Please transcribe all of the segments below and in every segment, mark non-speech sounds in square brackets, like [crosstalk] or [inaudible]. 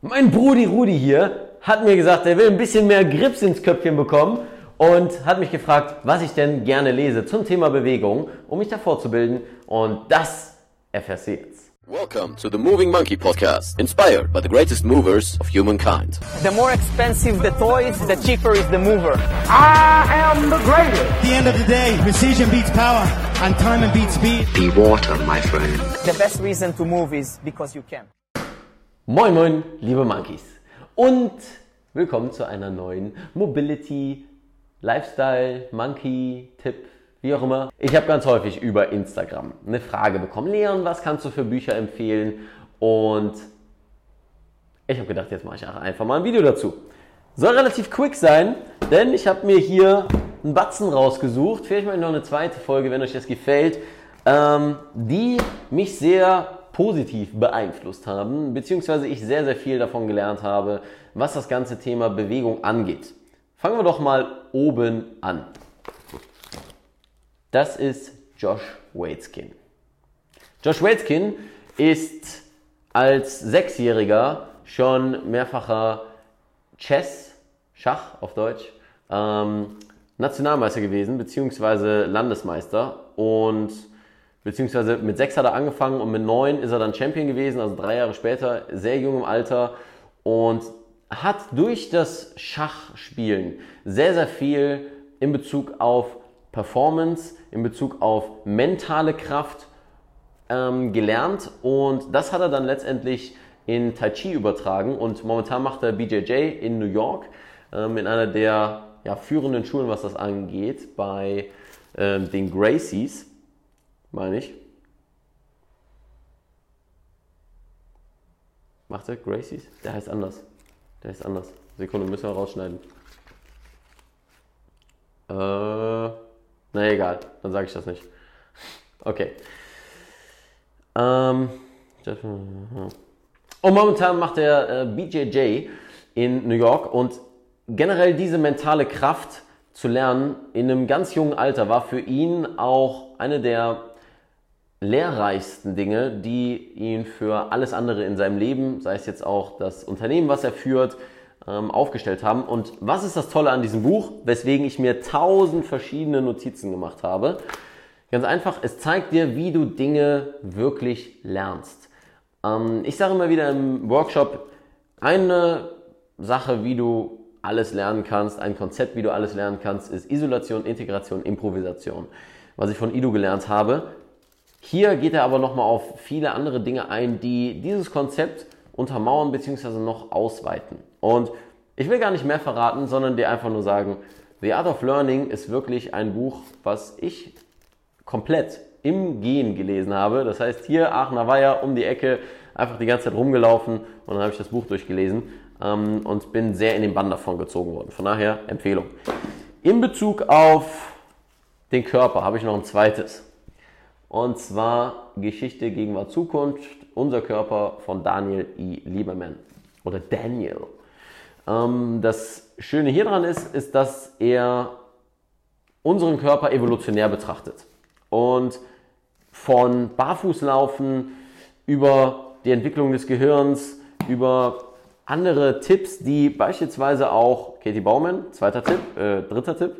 Mein Brudi Rudi hier hat mir gesagt, er will ein bisschen mehr Grips ins Köpfchen bekommen und hat mich gefragt, was ich denn gerne lese zum Thema Bewegung, um mich da vorzubilden. Und das erfährst du jetzt. Welcome to the Moving Monkey Podcast, inspired by the greatest movers of humankind. The more expensive the toys, the cheaper is the mover. I am the greatest. At the end of the day, precision beats power and time beats speed. Be water, my friend. The best reason to move is because you can. Moin moin, liebe Monkeys. Und willkommen zu einer neuen Mobility, Lifestyle, Monkey, Tipp, wie auch immer. Ich habe ganz häufig über Instagram eine Frage bekommen. Leon, was kannst du für Bücher empfehlen? Und ich habe gedacht, jetzt mache ich einfach mal ein Video dazu. Soll relativ quick sein, denn ich habe mir hier einen Batzen rausgesucht. Vielleicht mal noch eine zweite Folge, wenn euch das gefällt, ähm, die mich sehr positiv beeinflusst haben, beziehungsweise ich sehr, sehr viel davon gelernt habe, was das ganze Thema Bewegung angeht. Fangen wir doch mal oben an. Das ist Josh Waitskin. Josh Waitskin ist als Sechsjähriger schon mehrfacher Chess, Schach auf Deutsch, ähm, Nationalmeister gewesen, beziehungsweise Landesmeister und beziehungsweise mit sechs hat er angefangen und mit neun ist er dann Champion gewesen, also drei Jahre später, sehr jung im Alter und hat durch das Schachspielen sehr, sehr viel in Bezug auf Performance, in Bezug auf mentale Kraft ähm, gelernt und das hat er dann letztendlich in Tai Chi übertragen und momentan macht er BJJ in New York ähm, in einer der ja, führenden Schulen, was das angeht, bei ähm, den Gracies meine ich. Macht er Gracies? Der heißt anders. Der heißt anders. Sekunde, müssen wir rausschneiden. Äh, na egal, dann sage ich das nicht. Okay. Ähm, und momentan macht er äh, BJJ in New York und generell diese mentale Kraft zu lernen in einem ganz jungen Alter war für ihn auch eine der lehrreichsten Dinge, die ihn für alles andere in seinem Leben, sei es jetzt auch das Unternehmen, was er führt, ähm, aufgestellt haben. Und was ist das Tolle an diesem Buch, weswegen ich mir tausend verschiedene Notizen gemacht habe? Ganz einfach, es zeigt dir, wie du Dinge wirklich lernst. Ähm, ich sage immer wieder im Workshop, eine Sache, wie du alles lernen kannst, ein Konzept, wie du alles lernen kannst, ist Isolation, Integration, Improvisation. Was ich von Ido gelernt habe, hier geht er aber nochmal auf viele andere Dinge ein, die dieses Konzept untermauern bzw. noch ausweiten. Und ich will gar nicht mehr verraten, sondern dir einfach nur sagen, The Art of Learning ist wirklich ein Buch, was ich komplett im Gehen gelesen habe. Das heißt, hier Aachener Weiher um die Ecke einfach die ganze Zeit rumgelaufen und dann habe ich das Buch durchgelesen ähm, und bin sehr in den Bann davon gezogen worden. Von daher Empfehlung. In Bezug auf den Körper habe ich noch ein zweites. Und zwar Geschichte, Gegenwart, Zukunft, unser Körper von Daniel I. Lieberman oder Daniel. Ähm, das Schöne hier dran ist, ist, dass er unseren Körper evolutionär betrachtet. Und von Barfußlaufen über die Entwicklung des Gehirns, über andere Tipps, die beispielsweise auch Katie Baumann, zweiter Tipp, äh, dritter Tipp,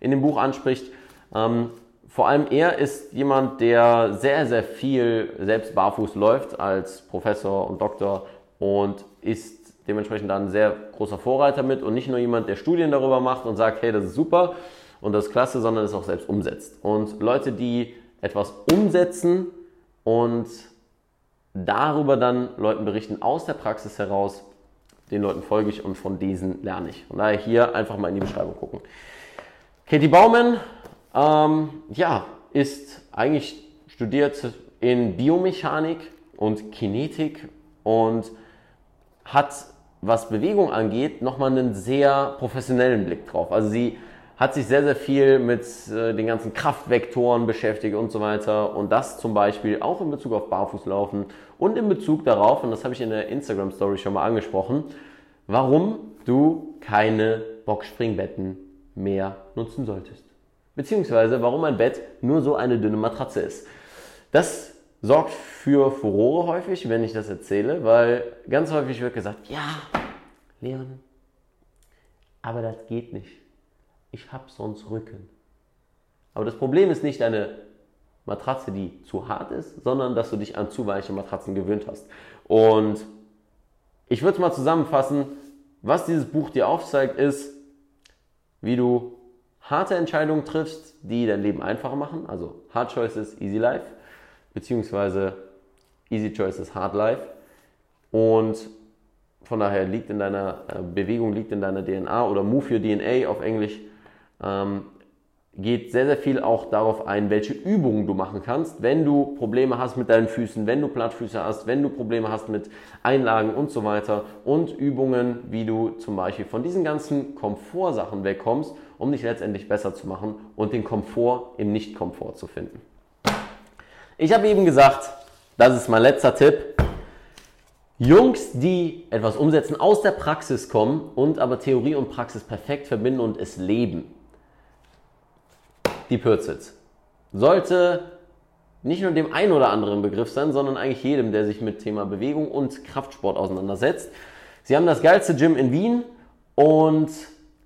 in dem Buch anspricht, ähm, vor allem er ist jemand, der sehr, sehr viel selbst barfuß läuft als Professor und Doktor und ist dementsprechend dann ein sehr großer Vorreiter mit und nicht nur jemand, der Studien darüber macht und sagt, hey, das ist super und das ist klasse, sondern es auch selbst umsetzt. Und Leute, die etwas umsetzen und darüber dann Leuten berichten aus der Praxis heraus, den Leuten folge ich und von diesen lerne ich. Von daher hier einfach mal in die Beschreibung gucken. Katie Baumann ähm, ja, ist eigentlich studiert in Biomechanik und Kinetik und hat, was Bewegung angeht, nochmal einen sehr professionellen Blick drauf. Also sie hat sich sehr, sehr viel mit äh, den ganzen Kraftvektoren beschäftigt und so weiter. Und das zum Beispiel auch in Bezug auf Barfußlaufen und in Bezug darauf, und das habe ich in der Instagram-Story schon mal angesprochen, warum du keine Boxspringbetten mehr nutzen solltest beziehungsweise warum ein Bett nur so eine dünne Matratze ist. Das sorgt für Furore häufig, wenn ich das erzähle, weil ganz häufig wird gesagt, ja, Leon, aber das geht nicht. Ich habe sonst Rücken. Aber das Problem ist nicht eine Matratze, die zu hart ist, sondern dass du dich an zu weiche Matratzen gewöhnt hast. Und ich würde es mal zusammenfassen, was dieses Buch dir aufzeigt, ist, wie du harte Entscheidungen triffst, die dein Leben einfacher machen. Also Hard Choices, Easy Life, beziehungsweise Easy Choices, Hard Life. Und von daher liegt in deiner äh, Bewegung, liegt in deiner DNA oder Move Your DNA auf Englisch, ähm, geht sehr, sehr viel auch darauf ein, welche Übungen du machen kannst, wenn du Probleme hast mit deinen Füßen, wenn du Plattfüße hast, wenn du Probleme hast mit Einlagen und so weiter und Übungen, wie du zum Beispiel von diesen ganzen Komfortsachen wegkommst, um dich letztendlich besser zu machen und den Komfort im Nicht-Komfort zu finden. Ich habe eben gesagt, das ist mein letzter Tipp. Jungs, die etwas umsetzen, aus der Praxis kommen und aber Theorie und Praxis perfekt verbinden und es leben die Pürzitz. Sollte nicht nur dem einen oder anderen Begriff sein, sondern eigentlich jedem, der sich mit Thema Bewegung und Kraftsport auseinandersetzt. Sie haben das geilste Gym in Wien und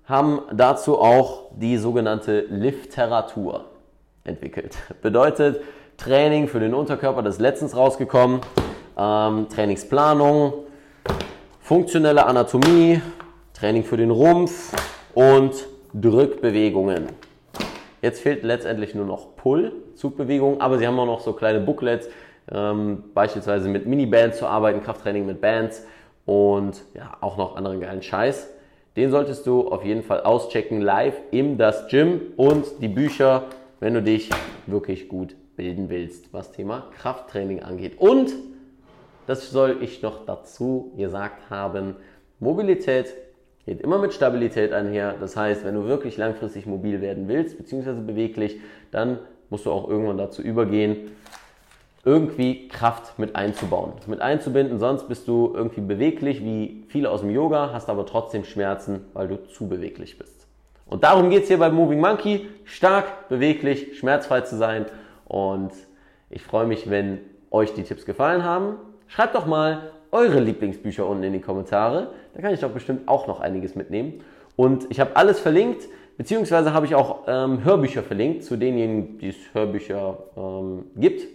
haben dazu auch die sogenannte Lifteratur entwickelt. [laughs] Bedeutet Training für den Unterkörper, das ist letztens rausgekommen, ähm, Trainingsplanung, funktionelle Anatomie, Training für den Rumpf und Drückbewegungen. Jetzt fehlt letztendlich nur noch Pull, Zugbewegung, aber sie haben auch noch so kleine Booklets, ähm, beispielsweise mit Mini-Bands zu arbeiten, Krafttraining mit Bands und ja, auch noch anderen geilen Scheiß. Den solltest du auf jeden Fall auschecken live im Das Gym und die Bücher, wenn du dich wirklich gut bilden willst, was Thema Krafttraining angeht. Und das soll ich noch dazu gesagt haben, Mobilität geht immer mit Stabilität einher. Das heißt, wenn du wirklich langfristig mobil werden willst, beziehungsweise beweglich, dann musst du auch irgendwann dazu übergehen, irgendwie Kraft mit einzubauen, mit einzubinden. Sonst bist du irgendwie beweglich, wie viele aus dem Yoga, hast aber trotzdem Schmerzen, weil du zu beweglich bist. Und darum geht es hier bei Moving Monkey, stark, beweglich, schmerzfrei zu sein. Und ich freue mich, wenn euch die Tipps gefallen haben. Schreibt doch mal eure Lieblingsbücher unten in die Kommentare. Da kann ich doch bestimmt auch noch einiges mitnehmen. Und ich habe alles verlinkt, beziehungsweise habe ich auch ähm, Hörbücher verlinkt zu denjenigen, die es Hörbücher ähm, gibt.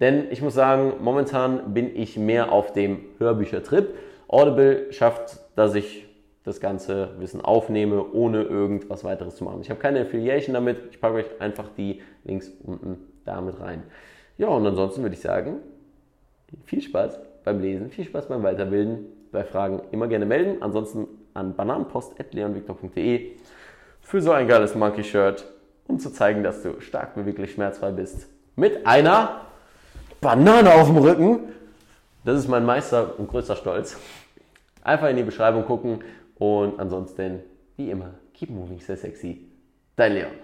Denn ich muss sagen, momentan bin ich mehr auf dem Hörbüchertrip. Audible schafft, dass ich das ganze Wissen aufnehme, ohne irgendwas weiteres zu machen. Ich habe keine Affiliation damit. Ich packe euch einfach die Links unten damit rein. Ja, und ansonsten würde ich sagen, viel Spaß beim Lesen, viel Spaß beim Weiterbilden. Bei Fragen immer gerne melden. Ansonsten an bananenpost.leonvictor.de für so ein geiles Monkey-Shirt, um zu zeigen, dass du stark beweglich schmerzfrei bist. Mit einer Banane auf dem Rücken. Das ist mein Meister und größter Stolz. Einfach in die Beschreibung gucken und ansonsten, wie immer, keep moving, stay sexy. Dein Leon.